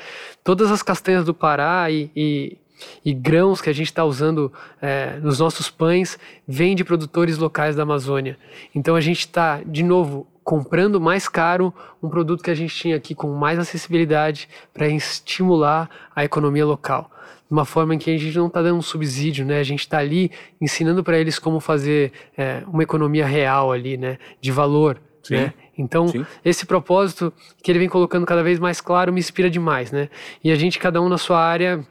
Todas as castanhas do Pará e, e, e grãos que a gente está usando é, nos nossos pães vêm de produtores locais da Amazônia. Então a gente está, de novo, comprando mais caro um produto que a gente tinha aqui com mais acessibilidade para estimular a economia local. De uma forma em que a gente não está dando um subsídio, né? A gente está ali ensinando para eles como fazer é, uma economia real ali, né? De valor, Sim. né? Então, Sim. esse propósito que ele vem colocando cada vez mais claro me inspira demais, né? E a gente, cada um na sua área,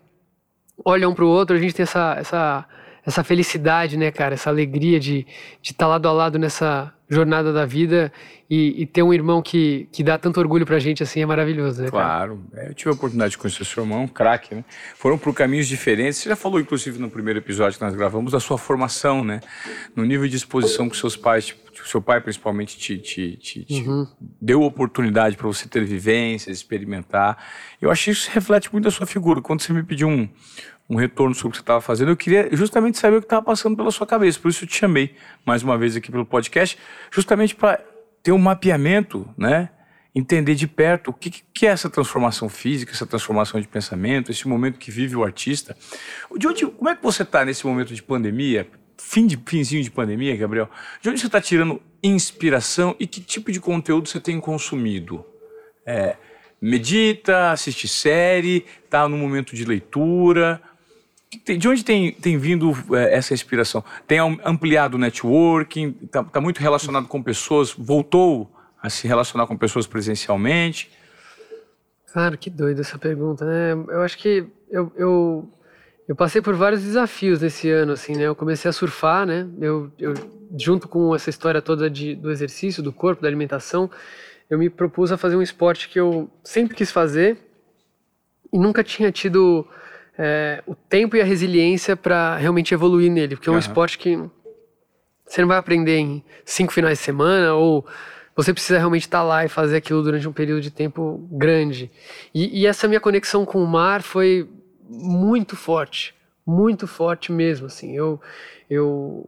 olha um para o outro, a gente tem essa, essa, essa felicidade, né, cara? Essa alegria de estar tá lado a lado nessa jornada da vida e, e, ter um irmão que, que dá tanto orgulho pra gente assim é maravilhoso, né? Claro, é, eu tive a oportunidade de conhecer seu irmão, um craque, né? Foram por caminhos diferentes. Você já falou, inclusive, no primeiro episódio que nós gravamos, da sua formação, né? No nível de exposição que seus pais, tipo, seu pai principalmente, te, te, te, te uhum. deu oportunidade para você ter vivências, experimentar. Eu acho que isso reflete muito a sua figura. Quando você me pediu um, um retorno sobre o que você estava fazendo. Eu queria justamente saber o que estava passando pela sua cabeça. Por isso eu te chamei mais uma vez aqui pelo podcast, justamente para ter um mapeamento, né? Entender de perto o que, que é essa transformação física, essa transformação de pensamento, esse momento que vive o artista. De onde, como é que você está nesse momento de pandemia, fim de finzinho de pandemia, Gabriel? De onde você está tirando inspiração e que tipo de conteúdo você tem consumido? É, medita, assiste série, está no momento de leitura. De onde tem, tem vindo é, essa inspiração? Tem ampliado o networking? Está tá muito relacionado com pessoas? Voltou a se relacionar com pessoas presencialmente? Cara, que doido essa pergunta, né? Eu acho que eu, eu, eu passei por vários desafios nesse ano, assim, né? Eu comecei a surfar, né? Eu, eu junto com essa história toda de, do exercício, do corpo, da alimentação, eu me propus a fazer um esporte que eu sempre quis fazer e nunca tinha tido é, o tempo e a resiliência para realmente evoluir nele, porque é um uhum. esporte que você não vai aprender em cinco finais de semana ou você precisa realmente estar tá lá e fazer aquilo durante um período de tempo grande. E, e essa minha conexão com o mar foi muito forte, muito forte mesmo, assim. Eu, eu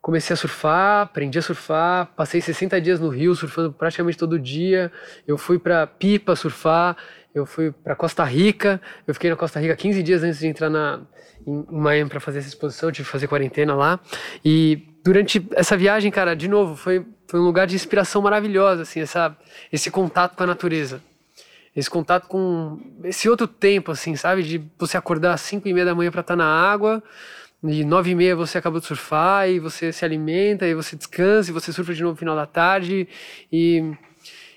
comecei a surfar, aprendi a surfar, passei 60 dias no Rio surfando praticamente todo dia. Eu fui para Pipa surfar, eu fui para Costa Rica, eu fiquei na Costa Rica 15 dias antes de entrar na, em, Miami para fazer essa exposição, tive que fazer quarentena lá. E durante essa viagem, cara, de novo, foi, foi um lugar de inspiração maravilhosa, assim, essa, esse contato com a natureza. Esse contato com esse outro tempo, assim, sabe? De você acordar às 5 e meia da manhã para estar tá na água, e nove e meia você acabou de surfar, e você se alimenta, e você descansa, e você surfa de novo no final da tarde, e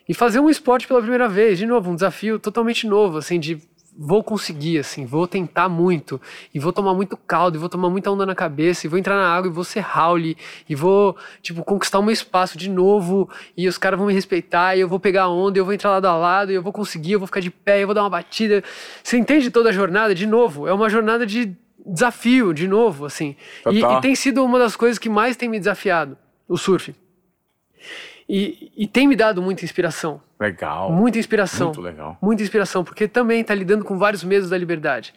e fazer um esporte pela primeira vez, de novo, um desafio totalmente novo, assim, de vou conseguir, assim, vou tentar muito, e vou tomar muito caldo, e vou tomar muita onda na cabeça, e vou entrar na água, e vou ser Howley, e vou, tipo, conquistar o meu espaço de novo, e os caras vão me respeitar, e eu vou pegar a onda, e eu vou entrar lado a lado, e eu vou conseguir, eu vou ficar de pé, eu vou dar uma batida. Você entende toda a jornada? De novo, é uma jornada de desafio, de novo, assim. E, e tem sido uma das coisas que mais tem me desafiado, o surf. E, e tem me dado muita inspiração. Legal. Muita inspiração. Muito legal. Muita inspiração, porque também está lidando com vários medos da liberdade.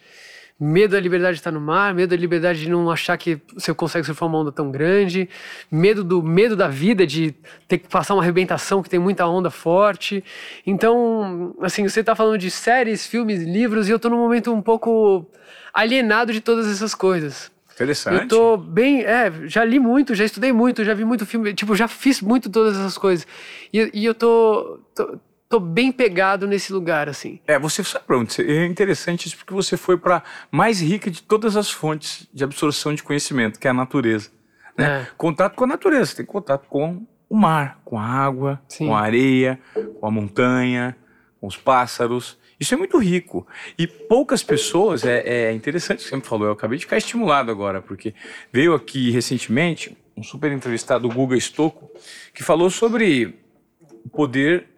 Medo da liberdade de estar no mar, medo da liberdade de não achar que você consegue surfar uma onda tão grande, medo do medo da vida de ter que passar uma arrebentação que tem muita onda forte. Então, assim, você está falando de séries, filmes, livros, e eu estou num momento um pouco alienado de todas essas coisas. Interessante. Eu tô bem. É, já li muito, já estudei muito, já vi muito filme. Tipo, já fiz muito todas essas coisas. E, e eu tô, tô, tô. bem pegado nesse lugar, assim. É, você sabe pronto. É interessante isso porque você foi para mais rica de todas as fontes de absorção de conhecimento, que é a natureza. Né? É. Contato com a natureza, você tem contato com o mar, com a água, Sim. com a areia, com a montanha, com os pássaros. Isso é muito rico. E poucas pessoas, é, é interessante que você me falou, eu acabei de ficar estimulado agora, porque veio aqui recentemente um super entrevistado, o Guga Stocco, que falou sobre o poder.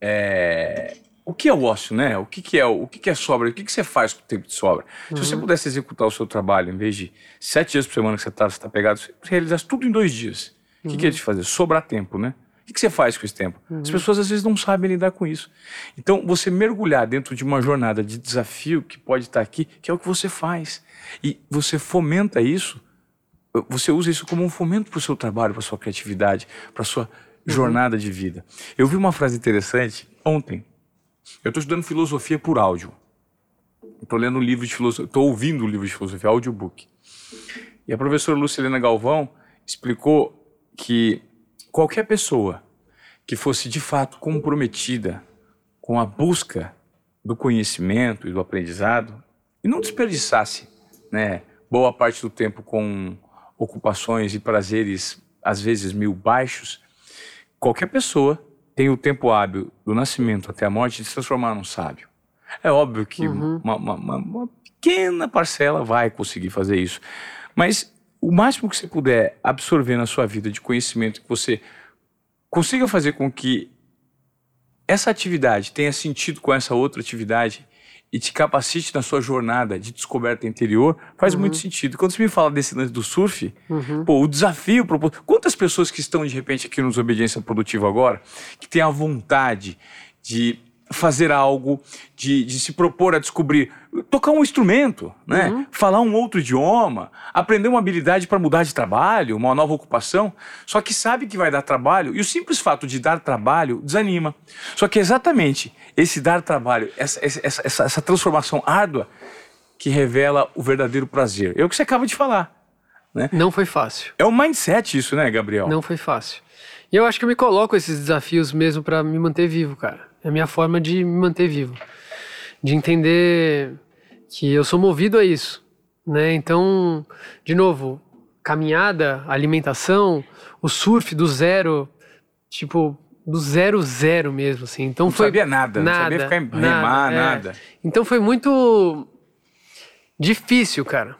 É, o que é o ócio, né? O que, que é o que, que é sobra? O que, que você faz com o tempo de sobra? Uhum. Se você uhum. pudesse executar o seu trabalho, em vez de sete dias por semana que você está tá pegado, você realizasse tudo em dois dias. O que, que é de fazer? Sobrar tempo, né? O que você faz com esse tempo? Uhum. As pessoas às vezes não sabem lidar com isso. Então, você mergulhar dentro de uma jornada de desafio que pode estar aqui, que é o que você faz. E você fomenta isso, você usa isso como um fomento para o seu trabalho, para a sua criatividade, para a sua uhum. jornada de vida. Eu vi uma frase interessante ontem. Eu estou estudando filosofia por áudio. Estou lendo um livro de filosofia, estou ouvindo um livro de filosofia, audiobook. E a professora Lucilena Galvão explicou que qualquer pessoa que fosse de fato comprometida com a busca do conhecimento e do aprendizado e não desperdiçasse, né, boa parte do tempo com ocupações e prazeres às vezes mil baixos, qualquer pessoa tem o tempo hábil do nascimento até a morte de se transformar num sábio. É óbvio que uhum. uma, uma, uma, pequena parcela vai conseguir fazer isso, mas o máximo que você puder absorver na sua vida de conhecimento que você consiga fazer com que essa atividade tenha sentido com essa outra atividade e te capacite na sua jornada de descoberta interior, faz uhum. muito sentido. Quando você me fala desse lance do surf, uhum. pô, o desafio proposto. Quantas pessoas que estão de repente aqui nos Obediência Produtiva agora, que têm a vontade de fazer algo, de, de, se propor a descobrir, tocar um instrumento, né? Uhum. falar um outro idioma, aprender uma habilidade para mudar de trabalho, uma nova ocupação, só que sabe que vai dar trabalho e o simples fato de dar trabalho desanima. Só que é exatamente esse dar trabalho, essa, essa, essa, essa transformação árdua que revela o verdadeiro prazer. É o que você acaba de falar. Né? Não foi fácil. É um mindset isso, né, Gabriel? Não foi fácil. E eu acho que eu me coloco esses desafios mesmo para me manter vivo, cara. É a minha forma de me manter vivo. De entender que eu sou movido a isso, né? Então, de novo, caminhada, alimentação, o surf do zero, tipo, do zero zero mesmo, assim. Então não foi sabia nada, nada, não sabia ficar em remar, nada. nada. É. Então foi muito difícil, cara.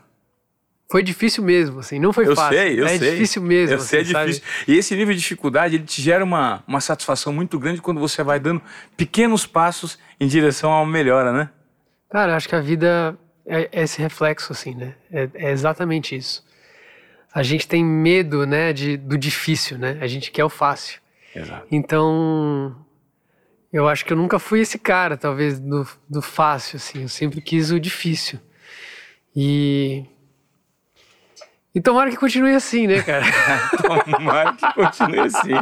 Foi difícil mesmo, assim, não foi eu fácil. Sei, eu é sei. difícil mesmo. Eu sei, assim, é difícil. Sabe? E esse nível de dificuldade, ele te gera uma, uma satisfação muito grande quando você vai dando pequenos passos em direção a uma melhora, né? Cara, acho que a vida é, é esse reflexo, assim, né? É, é, exatamente isso. A gente tem medo, né, de, do difícil, né? A gente quer o fácil. Exato. Então, eu acho que eu nunca fui esse cara, talvez, do, do fácil, assim. Eu sempre quis o difícil. E e tomara que continue assim, né, cara? tomara que continue assim.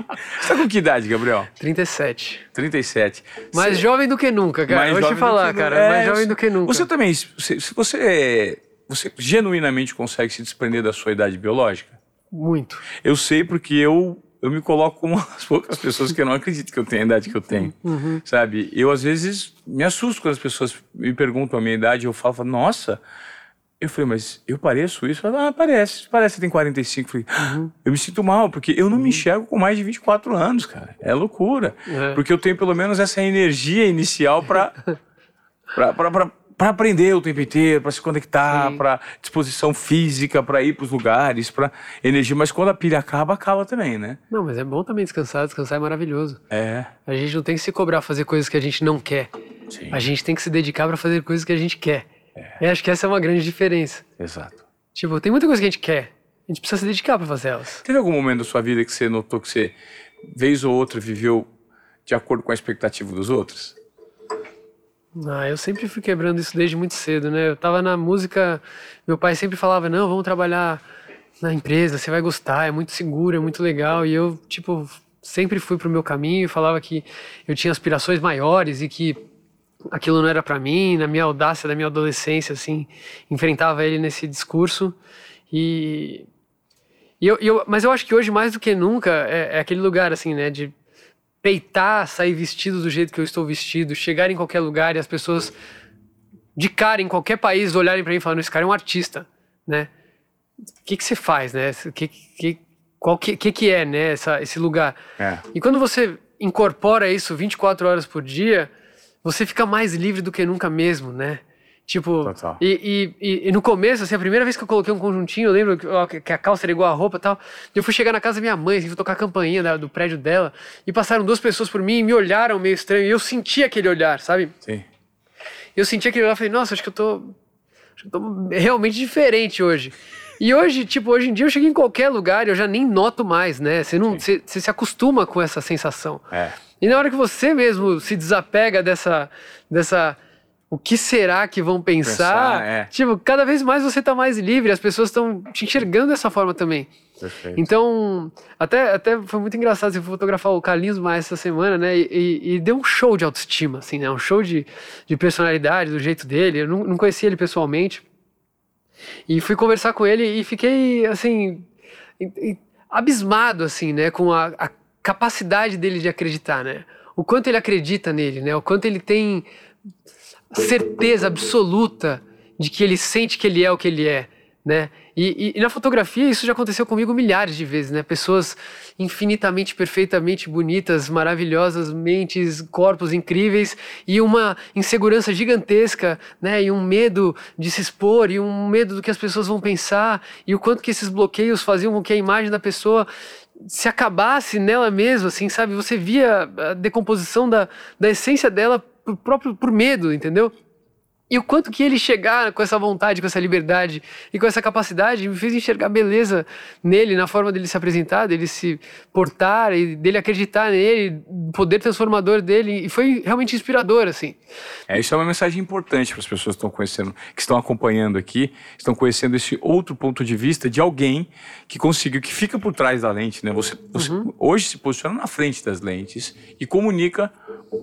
Você tá com que idade, Gabriel? 37. 37. Mais jovem do que nunca, cara. Mais Vou te falar, cara. É, mais jovem do que nunca. Você também, se, você, você genuinamente consegue se desprender da sua idade biológica? Muito. Eu sei porque eu eu me coloco como as poucas pessoas que eu não acredito que eu tenho a idade que eu tenho, uhum. sabe? Eu às vezes me assusto quando as pessoas me perguntam a minha idade, eu falo nossa, eu falei, mas eu pareço isso? Ela, ah, parece, parece que tem 45. Eu falei, uhum. eu me sinto mal, porque eu não uhum. me enxergo com mais de 24 anos, cara. É loucura. É. Porque eu tenho pelo menos essa energia inicial para para aprender o tempo inteiro, para se conectar, para disposição física, para ir para os lugares, para energia. Mas quando a pilha acaba, acaba também, né? Não, mas é bom também descansar. Descansar é maravilhoso. É. A gente não tem que se cobrar fazer coisas que a gente não quer. Sim. A gente tem que se dedicar para fazer coisas que a gente quer. É. Eu acho que essa é uma grande diferença. Exato. Tipo, tem muita coisa que a gente quer. A gente precisa se dedicar para fazer elas. Teve algum momento da sua vida que você notou que você, vez ou outra, viveu de acordo com a expectativa dos outros? Ah, eu sempre fui quebrando isso desde muito cedo, né? Eu tava na música, meu pai sempre falava: não, vamos trabalhar na empresa, você vai gostar, é muito seguro, é muito legal. E eu, tipo, sempre fui pro meu caminho, falava que eu tinha aspirações maiores e que aquilo não era para mim, na minha audácia da minha adolescência, assim, enfrentava ele nesse discurso e, e eu, eu, mas eu acho que hoje mais do que nunca é, é, aquele lugar assim, né, de peitar, sair vestido do jeito que eu estou vestido, chegar em qualquer lugar e as pessoas de cara em qualquer país olharem para mim e falarem, esse cara é um artista, né? O que que você faz, né? Que que qual que, que, que é, né, essa, esse lugar? É. E quando você incorpora isso 24 horas por dia, você fica mais livre do que nunca mesmo, né? Tipo, e, e, e, no começo, assim, a primeira vez que eu coloquei um conjuntinho, eu lembro que, a calça era igual a roupa e tal. Eu fui chegar na casa da minha mãe, assim, fui tocar a campainha da, do prédio dela, e passaram duas pessoas por mim e me olharam meio estranho, e eu senti aquele olhar, sabe? Sim. Eu senti aquele olhar e falei, nossa, acho que eu tô. Acho que eu tô realmente diferente hoje. E hoje, tipo, hoje em dia eu chego em qualquer lugar e eu já nem noto mais, né? Você não, você se acostuma com essa sensação. É. E na hora que você mesmo se desapega dessa, dessa o que será que vão pensar? pensar é. Tipo, cada vez mais você tá mais livre, as pessoas estão te enxergando dessa forma também. Perfeito. Então, até, até foi muito engraçado, eu fui fotografar o Carlinhos mais essa semana, né? E, e, e, deu um show de autoestima, assim, né? Um show de, de personalidade, do jeito dele. Eu não, não conhecia ele pessoalmente. E fui conversar com ele e fiquei, assim, abismado, assim, né? Com a, a capacidade dele de acreditar, né? O quanto ele acredita nele, né? O quanto ele tem certeza absoluta de que ele sente que ele é o que ele é, né? E, e, e, na fotografia isso já aconteceu comigo milhares de vezes, né? Pessoas infinitamente, perfeitamente bonitas, maravilhosas, mentes, corpos incríveis e uma insegurança gigantesca, né? E um medo de se expor e um medo do que as pessoas vão pensar e o quanto que esses bloqueios faziam com que a imagem da pessoa se acabasse nela mesma, assim, sabe? Você via a decomposição da, da essência dela por próprio por medo, entendeu? E o quanto que ele chegar com essa vontade, com essa liberdade e com essa capacidade me fez enxergar beleza nele, na forma dele se apresentar, dele se portar e dele acreditar nele, o poder transformador dele. E foi realmente inspirador, assim. É, isso é uma mensagem importante para as pessoas que estão conhecendo, que estão acompanhando aqui, estão conhecendo esse outro ponto de vista de alguém que conseguiu, que fica por trás da lente, né? Você, você uhum. hoje se posiciona na frente das lentes e comunica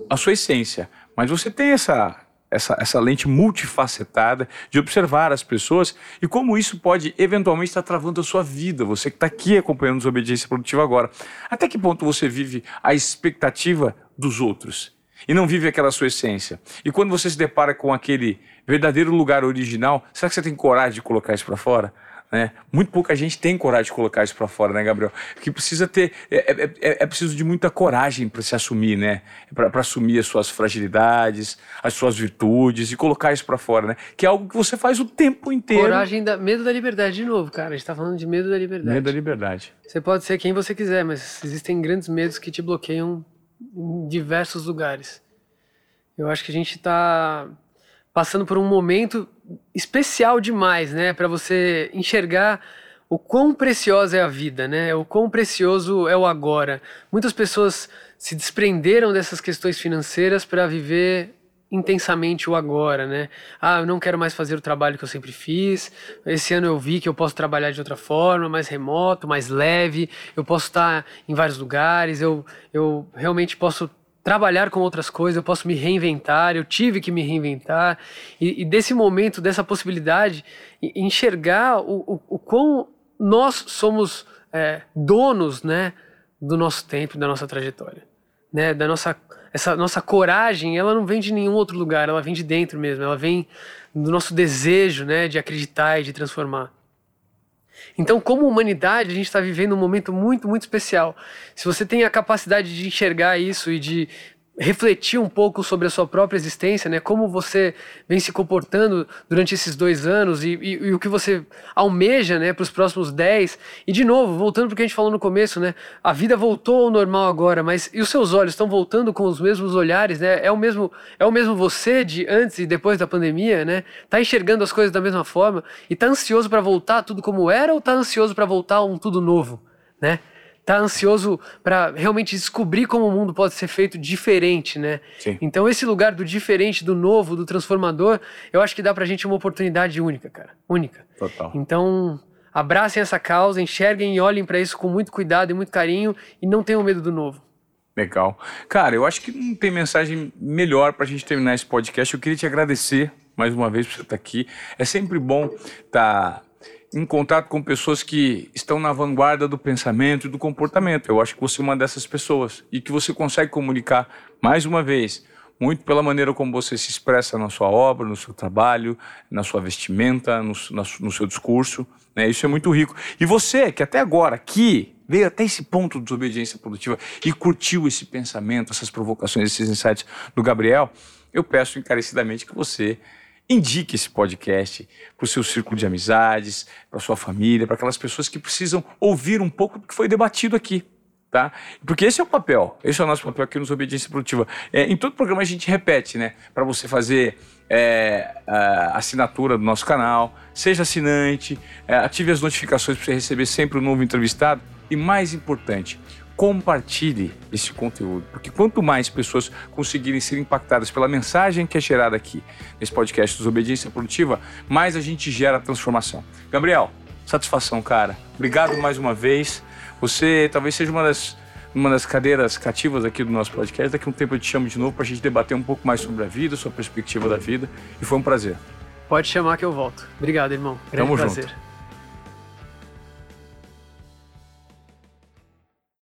a sua essência. Mas você tem essa essa, essa lente multifacetada de observar as pessoas e como isso pode eventualmente estar travando a sua vida, você que está aqui acompanhando Desobediência Produtiva agora. Até que ponto você vive a expectativa dos outros? e não vive aquela sua essência. E quando você se depara com aquele verdadeiro lugar original, será que você tem coragem de colocar isso para fora? Né? Muito pouca gente tem coragem de colocar isso para fora, né, Gabriel? Que precisa ter. É, é, é, é preciso de muita coragem para se assumir, né? Para assumir as suas fragilidades, as suas virtudes e colocar isso para fora, né? Que é algo que você faz o tempo inteiro. Coragem, da, medo da liberdade, de novo, cara. A gente tá falando de medo da liberdade. Medo da liberdade. Você pode ser quem você quiser, mas existem grandes medos que te bloqueiam em diversos lugares. Eu acho que a gente está passando por um momento especial demais, né, para você enxergar o quão preciosa é a vida, né? O quão precioso é o agora. Muitas pessoas se desprenderam dessas questões financeiras para viver intensamente o agora, né? Ah, eu não quero mais fazer o trabalho que eu sempre fiz. Esse ano eu vi que eu posso trabalhar de outra forma, mais remoto, mais leve. Eu posso estar em vários lugares. Eu, eu realmente posso trabalhar com outras coisas, eu posso me reinventar, eu tive que me reinventar. E, e desse momento, dessa possibilidade, enxergar o, o, o quão nós somos é, donos né, do nosso tempo, da nossa trajetória. Né, da nossa, essa nossa coragem, ela não vem de nenhum outro lugar, ela vem de dentro mesmo, ela vem do nosso desejo né, de acreditar e de transformar. Então, como humanidade, a gente está vivendo um momento muito, muito especial. Se você tem a capacidade de enxergar isso e de refletir um pouco sobre a sua própria existência, né? Como você vem se comportando durante esses dois anos e, e, e o que você almeja, né? Para os próximos dez. E de novo, voltando para o que a gente falou no começo, né? A vida voltou ao normal agora, mas e os seus olhos estão voltando com os mesmos olhares, né? É o mesmo, é o mesmo você de antes e depois da pandemia, né? Tá enxergando as coisas da mesma forma e tá ansioso para voltar tudo como era ou tá ansioso para voltar um tudo novo, né? Tá ansioso para realmente descobrir como o mundo pode ser feito diferente, né? Sim. Então esse lugar do diferente, do novo, do transformador, eu acho que dá pra gente uma oportunidade única, cara, única. Total. Então, abracem essa causa, enxerguem e olhem para isso com muito cuidado e muito carinho e não tenham medo do novo. Legal. Cara, eu acho que não tem mensagem melhor pra gente terminar esse podcast. Eu queria te agradecer mais uma vez por você estar aqui. É sempre bom estar tá em contato com pessoas que estão na vanguarda do pensamento e do comportamento. Eu acho que você é uma dessas pessoas e que você consegue comunicar, mais uma vez, muito pela maneira como você se expressa na sua obra, no seu trabalho, na sua vestimenta, no, no seu discurso. Né? Isso é muito rico. E você, que até agora aqui veio até esse ponto de desobediência produtiva e curtiu esse pensamento, essas provocações, esses insights do Gabriel, eu peço encarecidamente que você indique esse podcast para o seu círculo de amizades, para sua família, para aquelas pessoas que precisam ouvir um pouco do que foi debatido aqui. Tá? Porque esse é o papel, esse é o nosso papel aqui nos Obediência Produtiva. É, em todo programa a gente repete, né? Para você fazer é, assinatura do nosso canal, seja assinante, é, ative as notificações para você receber sempre um novo entrevistado e, mais importante, compartilhe esse conteúdo, porque quanto mais pessoas conseguirem ser impactadas pela mensagem que é gerada aqui nesse podcast Desobediência Produtiva, mais a gente gera transformação. Gabriel, satisfação, cara. Obrigado mais uma vez. Você talvez seja uma das uma das cadeiras cativas aqui do nosso podcast. Daqui a um tempo eu te chamo de novo para a gente debater um pouco mais sobre a vida, sua perspectiva da vida. E foi um prazer. Pode chamar que eu volto. Obrigado, irmão. Grande Tamo prazer. junto.